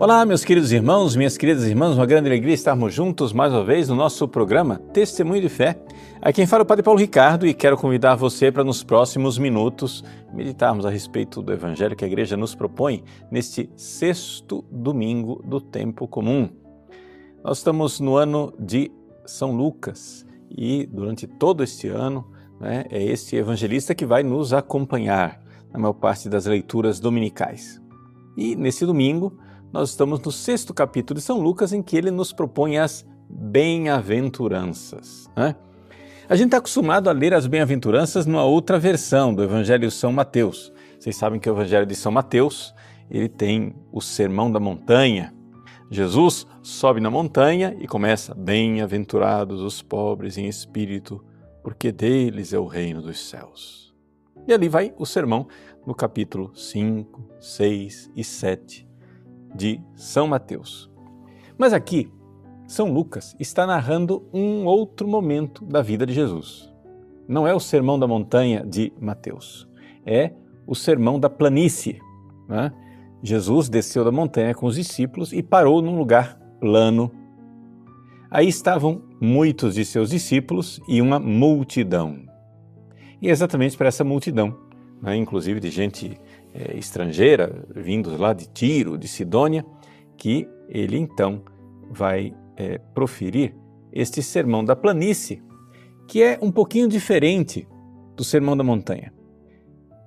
Olá, meus queridos irmãos, minhas queridas irmãs, uma grande alegria estarmos juntos mais uma vez no nosso programa Testemunho de Fé. Aqui quem fala é o Padre Paulo Ricardo e quero convidar você para nos próximos minutos meditarmos a respeito do Evangelho que a Igreja nos propõe neste sexto domingo do tempo comum. Nós estamos no ano de São Lucas e durante todo este ano né, é este evangelista que vai nos acompanhar na maior parte das leituras dominicais. E nesse domingo, nós estamos no sexto capítulo de São Lucas, em que ele nos propõe as bem-aventuranças. Né? A gente está acostumado a ler as bem-aventuranças numa outra versão do Evangelho de São Mateus. Vocês sabem que o Evangelho de São Mateus ele tem o Sermão da Montanha. Jesus sobe na montanha e começa: Bem-aventurados os pobres em espírito, porque deles é o reino dos céus. E ali vai o sermão no capítulo 5, 6 e 7 de São Mateus. Mas aqui, São Lucas está narrando um outro momento da vida de Jesus. Não é o Sermão da Montanha de Mateus, é o Sermão da Planície. Né? Jesus desceu da montanha com os discípulos e parou num lugar plano. Aí estavam muitos de seus discípulos e uma multidão. E é exatamente para essa multidão, né, inclusive de gente é, estrangeira, vindos lá de Tiro, de Sidônia, que ele então vai é, proferir este sermão da planície, que é um pouquinho diferente do sermão da montanha.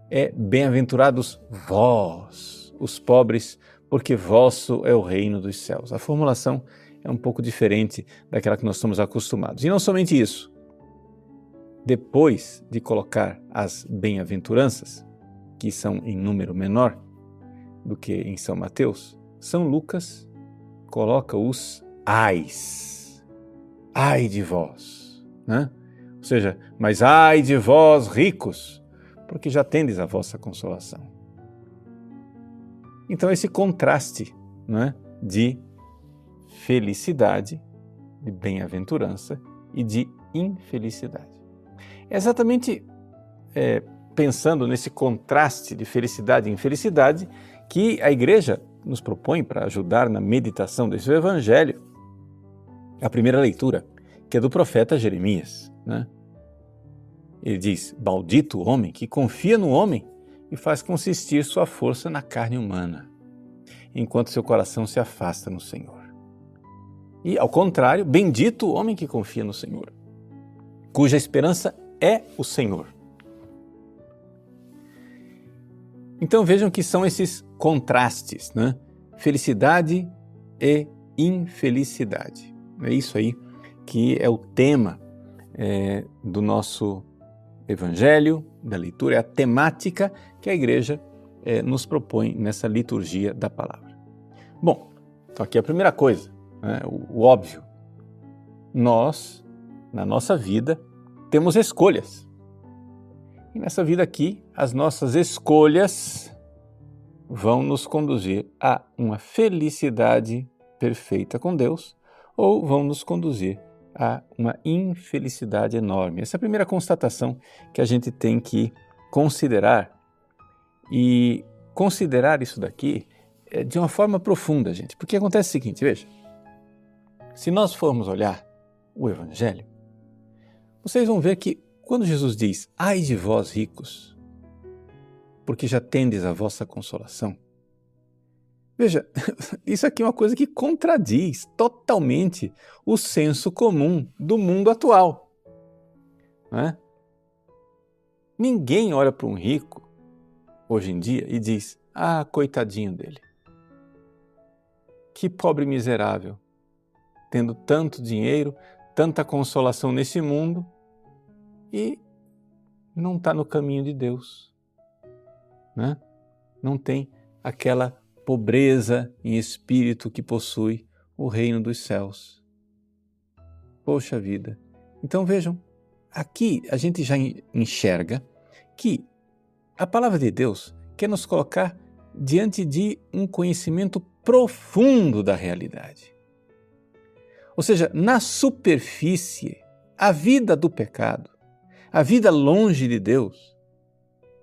É bem-aventurados vós, os pobres, porque vosso é o reino dos céus. A formulação é um pouco diferente daquela que nós estamos acostumados. E não somente isso. Depois de colocar as bem-aventuranças, que são em número menor do que em São Mateus, São Lucas coloca os ais. Ai de vós, né? Ou seja, mas ai de vós ricos, porque já tendes a vossa consolação. Então esse contraste, né, de felicidade, de bem-aventurança e de infelicidade. É exatamente é, pensando nesse contraste de felicidade e infelicidade que a igreja nos propõe para ajudar na meditação desse evangelho. A primeira leitura, que é do profeta Jeremias. Né? Ele diz: Maldito o homem que confia no homem e faz consistir sua força na carne humana, enquanto seu coração se afasta no Senhor. E, ao contrário, bendito o homem que confia no Senhor, cuja esperança é o Senhor Então vejam que são esses contrastes, né? Felicidade e infelicidade. É isso aí que é o tema é, do nosso Evangelho, da leitura, é a temática que a igreja é, nos propõe nessa liturgia da palavra. Bom, então aqui a primeira coisa, né, o, o óbvio. Nós, na nossa vida, temos escolhas. E nessa vida aqui, as nossas escolhas vão nos conduzir a uma felicidade perfeita com Deus ou vão nos conduzir a uma infelicidade enorme. Essa é a primeira constatação que a gente tem que considerar. E considerar isso daqui é de uma forma profunda, gente. Porque acontece o seguinte, veja. Se nós formos olhar o Evangelho, vocês vão ver que quando Jesus diz: Ai de vós ricos, porque já tendes a vossa consolação. Veja, isso aqui é uma coisa que contradiz totalmente o senso comum do mundo atual. É? Ninguém olha para um rico hoje em dia e diz: Ah, coitadinho dele. Que pobre miserável, tendo tanto dinheiro, tanta consolação nesse mundo e não está no caminho de Deus. Né? Não tem aquela pobreza em espírito que possui o reino dos céus. Poxa vida! Então vejam, aqui a gente já enxerga que a palavra de Deus quer nos colocar diante de um conhecimento profundo da realidade. Ou seja, na superfície, a vida do pecado a vida longe de Deus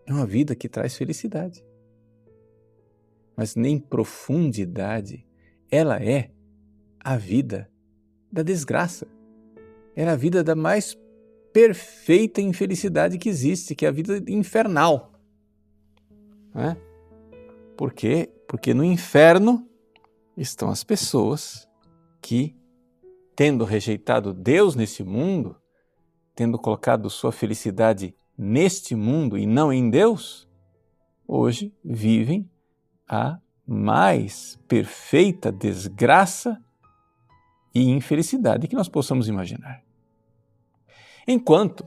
é uma vida que traz felicidade. Mas nem profundidade ela é a vida da desgraça. Ela é a vida da mais perfeita infelicidade que existe, que é a vida infernal. Né? Por quê? Porque no inferno estão as pessoas que, tendo rejeitado Deus nesse mundo, tendo colocado sua felicidade neste mundo e não em Deus, hoje vivem a mais perfeita desgraça e infelicidade que nós possamos imaginar. Enquanto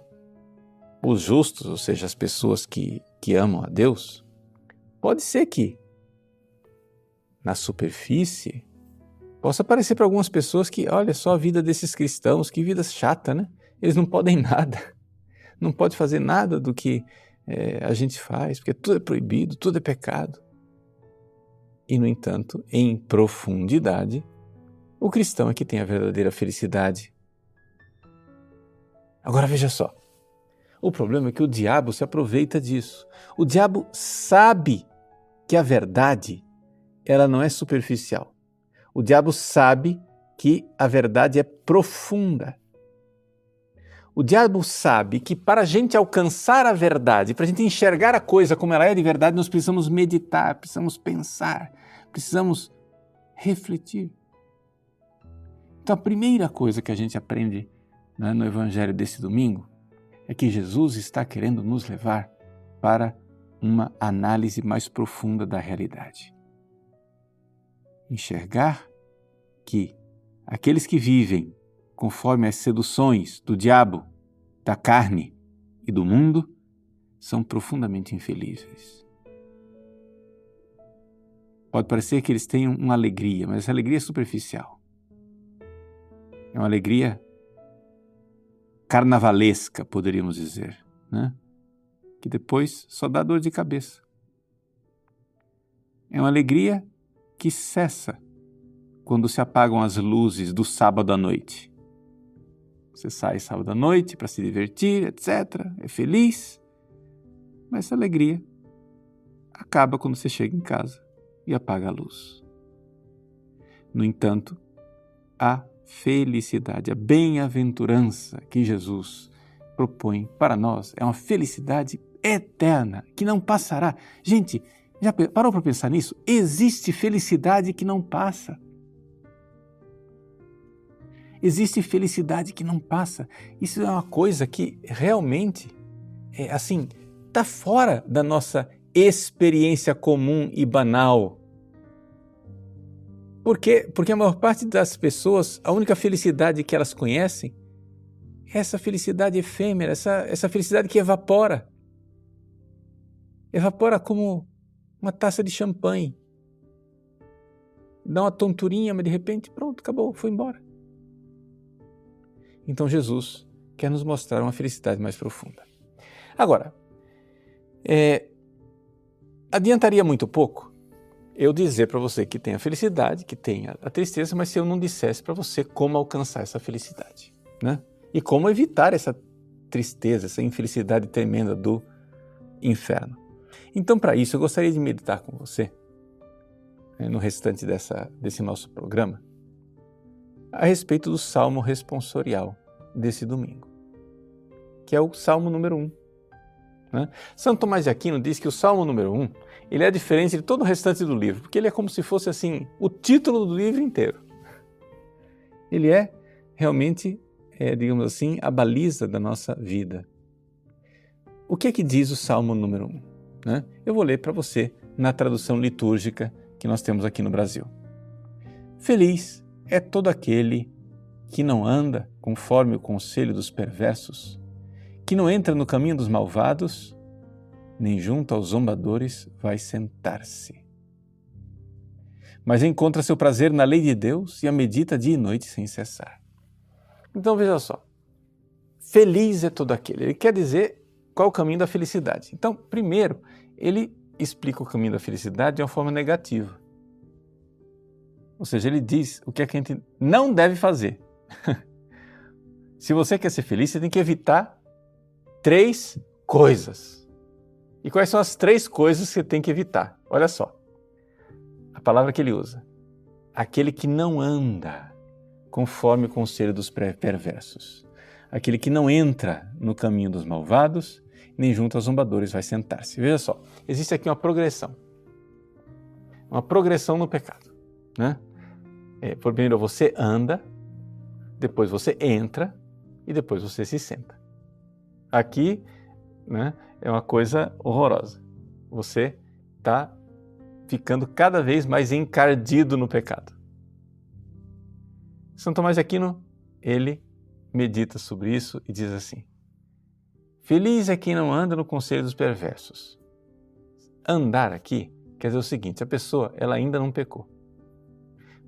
os justos, ou seja, as pessoas que, que amam a Deus, pode ser que na superfície possa parecer para algumas pessoas que, olha só a vida desses cristãos, que vida chata, né? Eles não podem nada, não pode fazer nada do que é, a gente faz, porque tudo é proibido, tudo é pecado. E, no entanto, em profundidade, o cristão é que tem a verdadeira felicidade. Agora veja só. O problema é que o diabo se aproveita disso. O diabo sabe que a verdade ela não é superficial. O diabo sabe que a verdade é profunda. O diabo sabe que para a gente alcançar a verdade, para a gente enxergar a coisa como ela é de verdade, nós precisamos meditar, precisamos pensar, precisamos refletir. Então, a primeira coisa que a gente aprende né, no Evangelho desse domingo é que Jesus está querendo nos levar para uma análise mais profunda da realidade. Enxergar que aqueles que vivem conforme as seduções do diabo, da carne e do mundo são profundamente infelizes. Pode parecer que eles tenham uma alegria, mas essa alegria é superficial. É uma alegria carnavalesca, poderíamos dizer, né? que depois só dá dor de cabeça. É uma alegria que cessa quando se apagam as luzes do sábado à noite. Você sai sábado à noite para se divertir, etc. É feliz, mas essa alegria acaba quando você chega em casa e apaga a luz. No entanto, a felicidade, a bem-aventurança que Jesus propõe para nós é uma felicidade eterna, que não passará. Gente, já parou para pensar nisso? Existe felicidade que não passa. Existe felicidade que não passa. Isso é uma coisa que realmente, é, assim, está fora da nossa experiência comum e banal. Por quê? Porque a maior parte das pessoas, a única felicidade que elas conhecem é essa felicidade efêmera, essa, essa felicidade que evapora. Evapora como uma taça de champanhe. Dá uma tonturinha, mas de repente, pronto, acabou, foi embora. Então Jesus quer nos mostrar uma felicidade mais profunda. Agora, é, adiantaria muito pouco eu dizer para você que tem a felicidade, que tem a tristeza, mas se eu não dissesse para você como alcançar essa felicidade, né? E como evitar essa tristeza, essa infelicidade tremenda do inferno. Então, para isso, eu gostaria de meditar com você, né, no restante dessa, desse nosso programa, a respeito do salmo responsorial desse domingo, que é o salmo número 1. Né? Santo Tomás de Aquino diz que o Salmo número 1 ele é diferente de todo o restante do livro, porque ele é como se fosse assim o título do livro inteiro. Ele é realmente, é, digamos assim, a baliza da nossa vida. O que é que diz o Salmo número 1? Né? Eu vou ler para você na tradução litúrgica que nós temos aqui no Brasil. Feliz é todo aquele que não anda conforme o conselho dos perversos que não entra no caminho dos malvados, nem junto aos zombadores vai sentar-se. Mas encontra seu prazer na lei de Deus e a medita dia e noite sem cessar. Então veja só. Feliz é todo aquele. Ele quer dizer qual o caminho da felicidade. Então, primeiro, ele explica o caminho da felicidade de uma forma negativa. Ou seja, ele diz o que, é que a gente não deve fazer. Se você quer ser feliz, você tem que evitar três coisas. E quais são as três coisas que você tem que evitar? Olha só. A palavra que ele usa: aquele que não anda conforme o conselho dos perversos, aquele que não entra no caminho dos malvados, nem junto aos zombadores vai sentar-se. Veja só, existe aqui uma progressão. Uma progressão no pecado. Né? É, primeiro você anda, depois você entra e depois você se senta. Aqui né, é uma coisa horrorosa. Você está ficando cada vez mais encardido no pecado. São Tomás de Aquino, ele medita sobre isso e diz assim: Feliz é quem não anda no conselho dos perversos. Andar aqui quer dizer o seguinte: a pessoa ela ainda não pecou,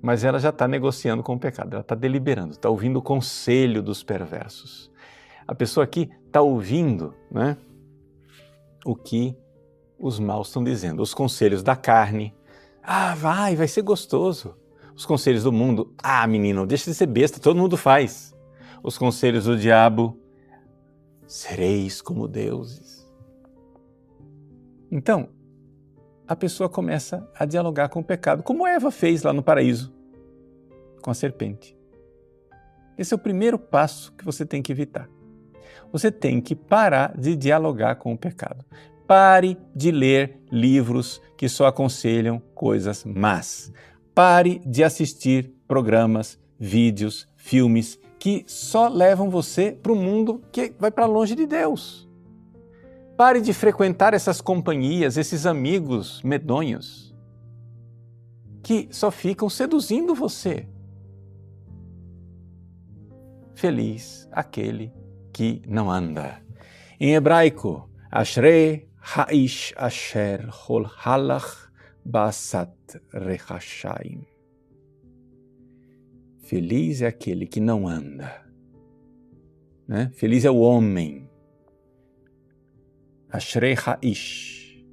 mas ela já está negociando com o pecado, ela está deliberando, está ouvindo o conselho dos perversos. A pessoa aqui está ouvindo né, o que os maus estão dizendo, os conselhos da carne. Ah, vai, vai ser gostoso os conselhos do mundo. Ah, menino, deixa de ser besta, todo mundo faz. Os conselhos do diabo. Sereis como deuses. Então, a pessoa começa a dialogar com o pecado, como Eva fez lá no paraíso, com a serpente. Esse é o primeiro passo que você tem que evitar. Você tem que parar de dialogar com o pecado. Pare de ler livros que só aconselham coisas más. Pare de assistir programas, vídeos, filmes que só levam você para o mundo que vai para longe de Deus. Pare de frequentar essas companhias, esses amigos medonhos que só ficam seduzindo você. Feliz aquele que não anda. Em hebraico, Ashrei Haish Asher Hol Halach Basat Rechashaim. Feliz é aquele que não anda. Né? Feliz é o homem. Ashrei Haish.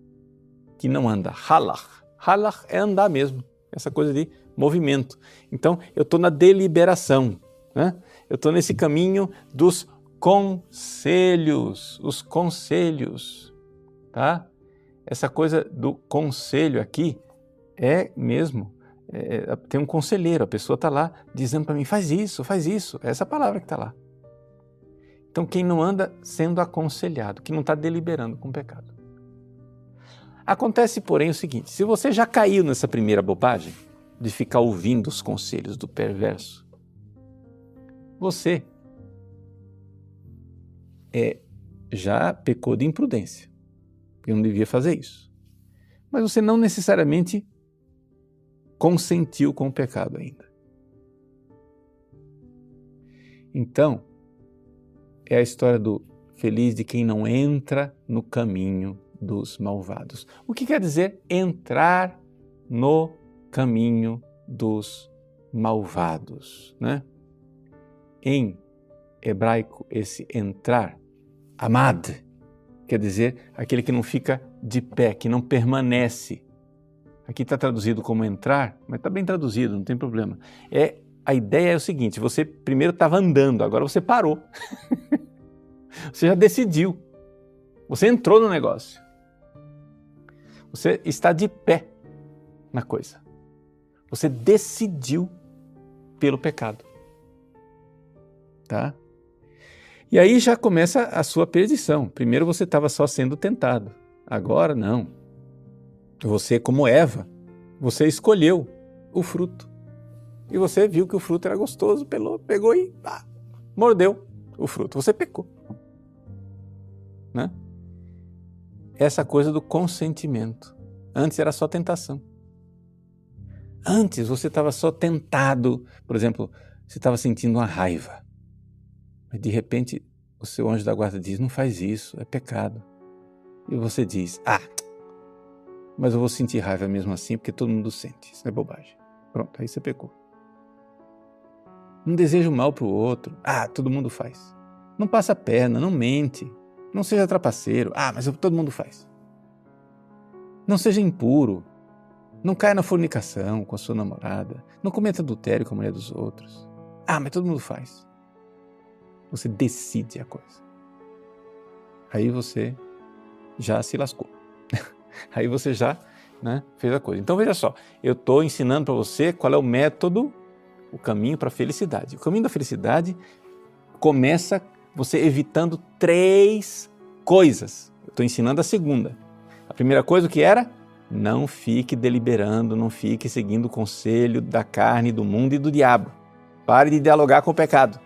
Que não anda. Halach. Halach é andar mesmo. Essa coisa de movimento. Então, eu estou na deliberação. Né? Eu estou nesse caminho dos conselhos. Os conselhos. Tá? essa coisa do conselho aqui é mesmo. É, é tem um conselheiro, a pessoa está lá dizendo para mim: faz isso, faz isso. É essa palavra que está lá. Então, quem não anda sendo aconselhado, que não está deliberando com o pecado. Acontece, porém, o seguinte: se você já caiu nessa primeira bobagem de ficar ouvindo os conselhos do perverso, você é, já pecou de imprudência porque não devia fazer isso. Mas você não necessariamente consentiu com o pecado ainda. Então, é a história do feliz de quem não entra no caminho dos malvados. O que quer dizer entrar no caminho dos malvados, né? Em hebraico, esse entrar, amad, quer dizer aquele que não fica de pé, que não permanece. Aqui está traduzido como entrar, mas está bem traduzido, não tem problema. É a ideia é o seguinte: você primeiro estava andando, agora você parou. você já decidiu. Você entrou no negócio. Você está de pé na coisa. Você decidiu pelo pecado. Tá? E aí já começa a sua perdição. Primeiro você estava só sendo tentado, agora não. Você, como Eva, você escolheu o fruto. E você viu que o fruto era gostoso, pelou, pegou e ah, mordeu o fruto. Você pecou. Né? Essa coisa do consentimento. Antes era só tentação. Antes você estava só tentado, por exemplo, você estava sentindo uma raiva. Mas de repente o seu anjo da guarda diz: Não faz isso, é pecado. E você diz: Ah, mas eu vou sentir raiva mesmo assim porque todo mundo sente. Isso é bobagem. Pronto, aí você pecou. Não deseja o mal para o outro. Ah, todo mundo faz. Não passa a perna, não mente. Não seja trapaceiro. Ah, mas todo mundo faz. Não seja impuro. Não caia na fornicação com a sua namorada. Não cometa adultério com a mulher dos outros. Ah, mas todo mundo faz. Você decide a coisa. Aí você já se lascou. Aí você já né, fez a coisa. Então veja só, eu estou ensinando para você qual é o método, o caminho para a felicidade. O caminho da felicidade começa você evitando três coisas. Estou ensinando a segunda. A primeira coisa o que era? Não fique deliberando, não fique seguindo o conselho da carne, do mundo e do diabo. Pare de dialogar com o pecado.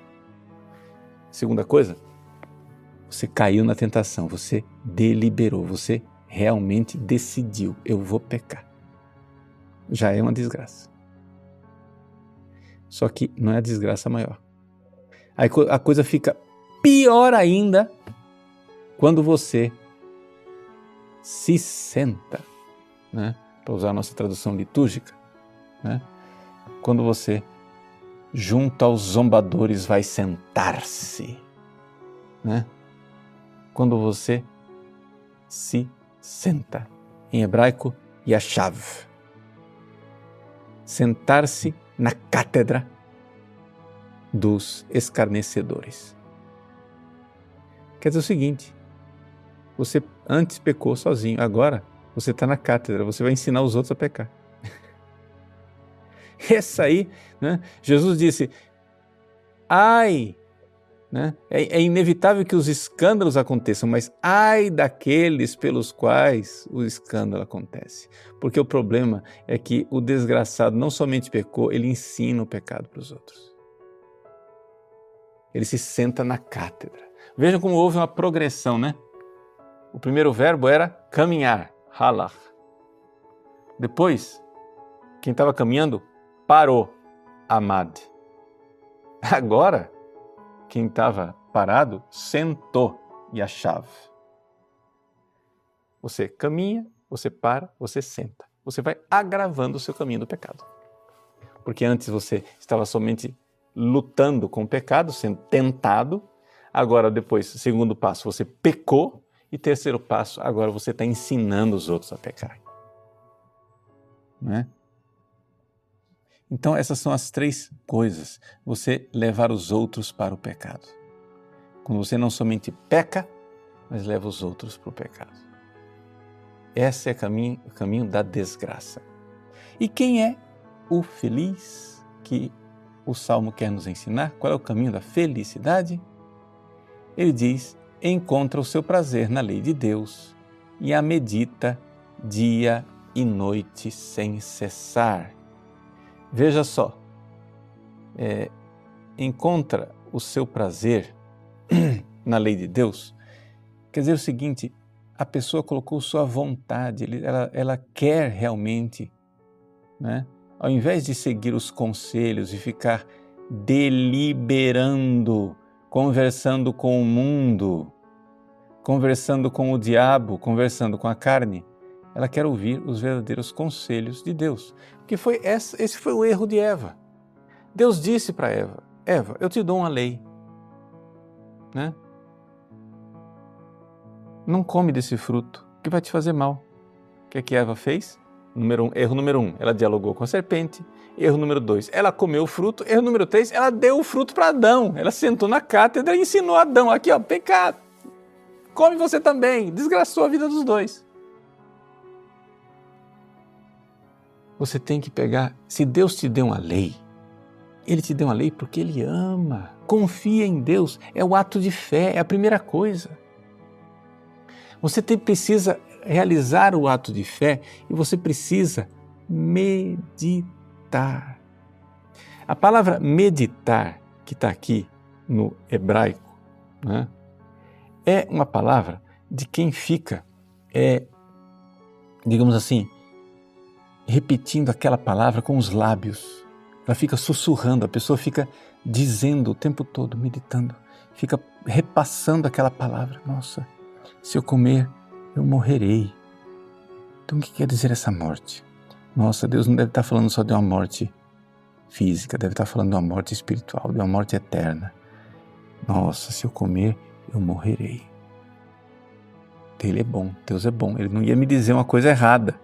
Segunda coisa, você caiu na tentação, você deliberou, você realmente decidiu: eu vou pecar. Já é uma desgraça. Só que não é a desgraça maior. Aí a coisa fica pior ainda quando você se senta, né? para usar a nossa tradução litúrgica, né? quando você, junto aos zombadores, vai sentar-se. Né? Quando você se senta. Em hebraico, yashav. Sentar-se na cátedra dos escarnecedores. Quer dizer o seguinte: você antes pecou sozinho, agora você está na cátedra, você vai ensinar os outros a pecar. Essa aí, né? Jesus disse: ai né? É, é, inevitável que os escândalos aconteçam, mas ai daqueles pelos quais o escândalo acontece. Porque o problema é que o desgraçado não somente pecou, ele ensina o pecado para os outros. Ele se senta na cátedra. Vejam como houve uma progressão, né? O primeiro verbo era caminhar, halach. Depois, quem estava caminhando parou, amad. Agora, quem estava parado sentou e a chave. Você caminha, você para, você senta. Você vai agravando o seu caminho do pecado. Porque antes você estava somente lutando com o pecado, sendo tentado. Agora, depois, segundo passo, você pecou. E terceiro passo, agora você está ensinando os outros a pecar. Não é? Então, essas são as três coisas. Você levar os outros para o pecado. Quando você não somente peca, mas leva os outros para o pecado. Esse é o caminho, o caminho da desgraça. E quem é o feliz que o Salmo quer nos ensinar? Qual é o caminho da felicidade? Ele diz: encontra o seu prazer na lei de Deus e a medita dia e noite sem cessar. Veja só, é, encontra o seu prazer na lei de Deus, quer dizer o seguinte: a pessoa colocou sua vontade, ela, ela quer realmente, né? ao invés de seguir os conselhos e ficar deliberando, conversando com o mundo, conversando com o diabo, conversando com a carne, ela quer ouvir os verdadeiros conselhos de Deus. Que foi esse, esse foi o erro de Eva. Deus disse para Eva: Eva, eu te dou uma lei. Né? Não come desse fruto, que vai te fazer mal. O que, é que Eva fez? Número um, erro número um, ela dialogou com a serpente. Erro número dois, ela comeu o fruto. Erro número três, ela deu o fruto para Adão. Ela sentou na cátedra e ensinou Adão: aqui, ó, pecado. Come você também. Desgraçou a vida dos dois. Você tem que pegar. Se Deus te deu uma lei, Ele te deu uma lei porque Ele ama. Confia em Deus. É o ato de fé, é a primeira coisa. Você tem, precisa realizar o ato de fé e você precisa meditar. A palavra meditar, que está aqui no hebraico, né, é uma palavra de quem fica, é, digamos assim, repetindo aquela palavra com os lábios. Ela fica sussurrando, a pessoa fica dizendo o tempo todo, meditando, fica repassando aquela palavra. Nossa, se eu comer, eu morrerei. Então o que quer dizer essa morte? Nossa, Deus não deve estar falando só de uma morte física, deve estar falando de uma morte espiritual, de uma morte eterna. Nossa, se eu comer, eu morrerei. Ele é bom, Deus é bom. Ele não ia me dizer uma coisa errada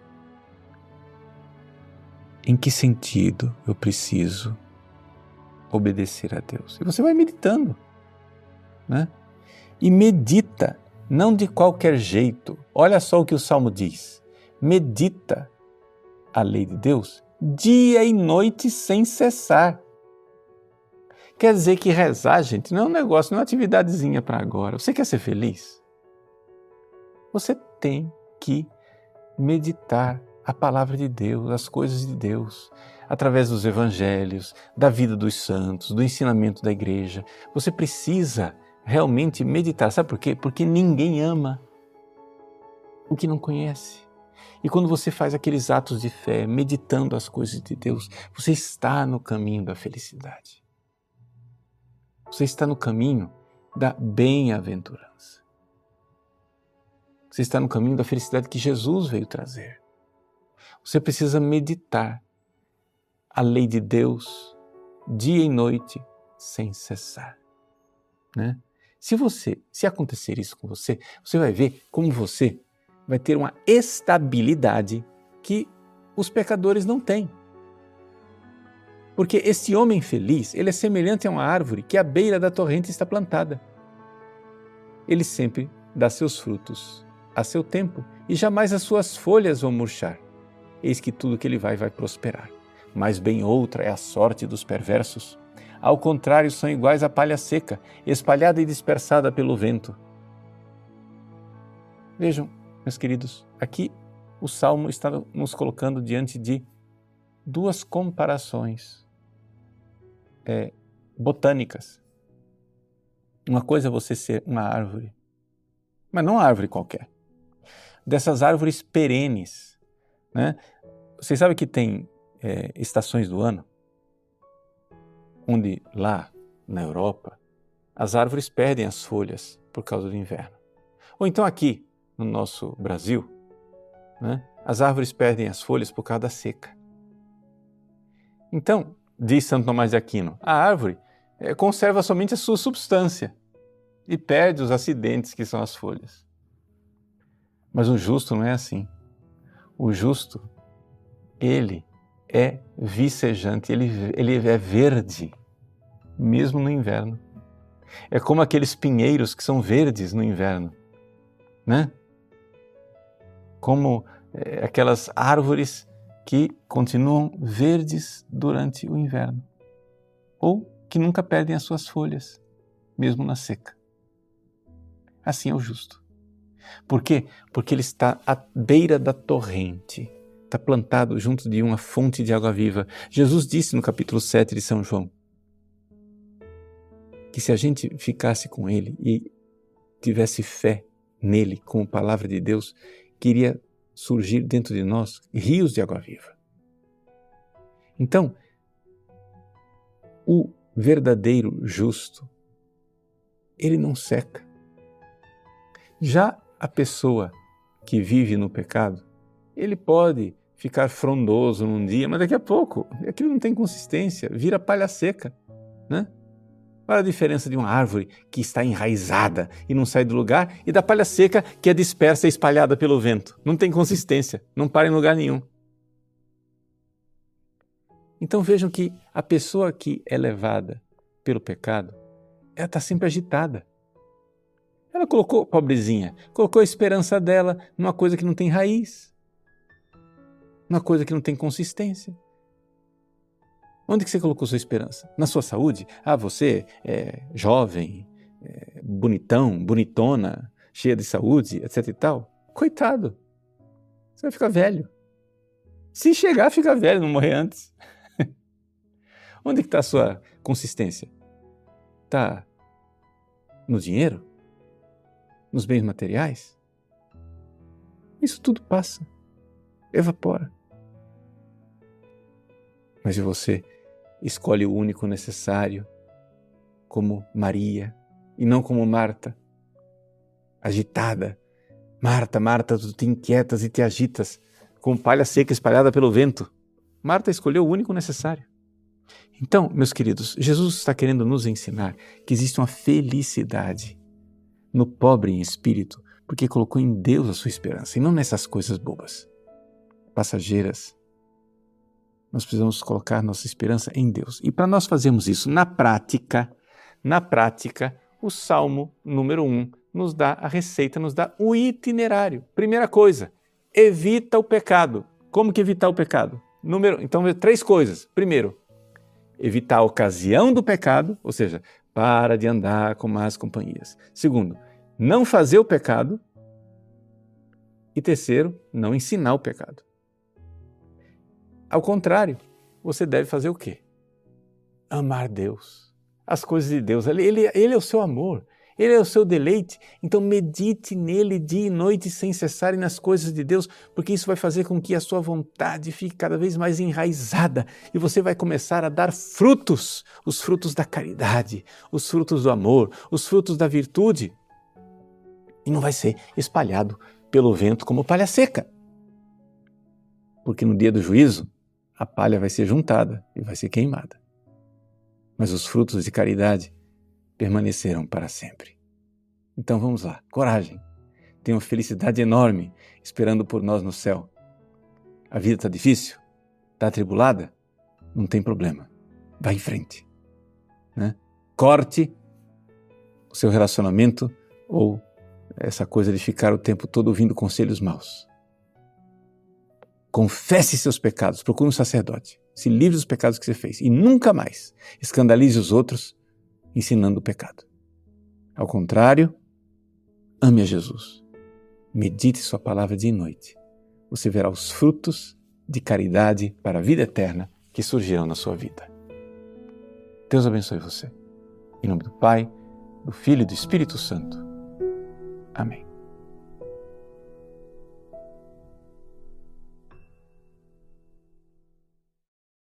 em que sentido eu preciso obedecer a Deus. E você vai meditando, né? E medita, não de qualquer jeito. Olha só o que o Salmo diz. Medita a lei de Deus dia e noite sem cessar. Quer dizer que rezar, gente, não é um negócio, não é uma atividadezinha para agora. Você quer ser feliz? Você tem que meditar a palavra de Deus, as coisas de Deus, através dos evangelhos, da vida dos santos, do ensinamento da igreja. Você precisa realmente meditar. Sabe por quê? Porque ninguém ama o que não conhece. E quando você faz aqueles atos de fé, meditando as coisas de Deus, você está no caminho da felicidade. Você está no caminho da bem-aventurança. Você está no caminho da felicidade que Jesus veio trazer. Você precisa meditar a lei de Deus dia e noite sem cessar, né? Se você, se acontecer isso com você, você vai ver como você vai ter uma estabilidade que os pecadores não têm. Porque esse homem feliz, ele é semelhante a uma árvore que à beira da torrente está plantada. Ele sempre dá seus frutos a seu tempo e jamais as suas folhas vão murchar. Eis que tudo que ele vai vai prosperar. Mas bem outra é a sorte dos perversos. Ao contrário, são iguais à palha seca, espalhada e dispersada pelo vento. Vejam, meus queridos, aqui o Salmo está nos colocando diante de duas comparações é, botânicas. Uma coisa é você ser uma árvore, mas não uma árvore qualquer. Dessas árvores perenes. Né? Vocês sabem que tem é, estações do ano onde lá na Europa as árvores perdem as folhas por causa do inverno. Ou então aqui no nosso Brasil, né, as árvores perdem as folhas por causa da seca. Então, diz Santo Tomás de Aquino, a árvore é, conserva somente a sua substância e perde os acidentes que são as folhas. Mas o justo não é assim. O justo, ele é vicejante, ele, ele é verde, mesmo no inverno. É como aqueles pinheiros que são verdes no inverno, né? Como é, aquelas árvores que continuam verdes durante o inverno, ou que nunca perdem as suas folhas, mesmo na seca. Assim é o justo. Por quê? Porque ele está à beira da torrente, está plantado junto de uma fonte de água viva. Jesus disse no capítulo 7 de São João que se a gente ficasse com ele e tivesse fé nele, como palavra de Deus, queria surgir dentro de nós rios de água viva. Então, o verdadeiro justo, ele não seca. Já a pessoa que vive no pecado, ele pode ficar frondoso num dia, mas daqui a pouco aquilo não tem consistência, vira palha seca, né? Qual a diferença de uma árvore que está enraizada e não sai do lugar e da palha seca que é dispersa e espalhada pelo vento? Não tem consistência, não para em lugar nenhum. Então vejam que a pessoa que é levada pelo pecado, ela está sempre agitada. Ela colocou, pobrezinha, colocou a esperança dela numa coisa que não tem raiz, numa coisa que não tem consistência. Onde que você colocou sua esperança? Na sua saúde? Ah, você é jovem, é bonitão, bonitona, cheia de saúde, etc e tal. Coitado, você vai ficar velho. Se chegar, fica velho, não morrer antes. Onde que está a sua consistência? Está no dinheiro? Nos bens materiais, isso tudo passa, evapora. Mas se você escolhe o único necessário, como Maria, e não como Marta, agitada. Marta, Marta, tu te inquietas e te agitas, como palha seca espalhada pelo vento. Marta escolheu o único necessário. Então, meus queridos, Jesus está querendo nos ensinar que existe uma felicidade no pobre em espírito, porque colocou em Deus a sua esperança e não nessas coisas bobas, passageiras. Nós precisamos colocar nossa esperança em Deus. E para nós fazermos isso na prática, na prática, o Salmo número 1 nos dá a receita, nos dá o itinerário. Primeira coisa, evita o pecado. Como que evitar o pecado? Número, então, três coisas. Primeiro, evitar a ocasião do pecado, ou seja, para de andar com más companhias. Segundo, não fazer o pecado. E terceiro, não ensinar o pecado. Ao contrário, você deve fazer o quê? Amar Deus. As coisas de Deus. Ele, ele, ele é o seu amor. Ele é o seu deleite. Então medite nele dia e noite sem cessar e nas coisas de Deus, porque isso vai fazer com que a sua vontade fique cada vez mais enraizada e você vai começar a dar frutos, os frutos da caridade, os frutos do amor, os frutos da virtude. E não vai ser espalhado pelo vento como palha seca. Porque no dia do juízo, a palha vai ser juntada e vai ser queimada. Mas os frutos de caridade permanecerão para sempre. Então vamos lá, coragem. Tem uma felicidade enorme esperando por nós no céu. A vida está difícil? Está atribulada? Não tem problema. Vá em frente. Né? Corte o seu relacionamento ou essa coisa de ficar o tempo todo ouvindo conselhos maus. Confesse seus pecados, procure um sacerdote, se livre dos pecados que você fez e nunca mais escandalize os outros ensinando o pecado. Ao contrário, ame a Jesus. Medite sua palavra dia e noite. Você verá os frutos de caridade para a vida eterna que surgirão na sua vida. Deus abençoe você. Em nome do Pai, do Filho e do Espírito Santo. Amém.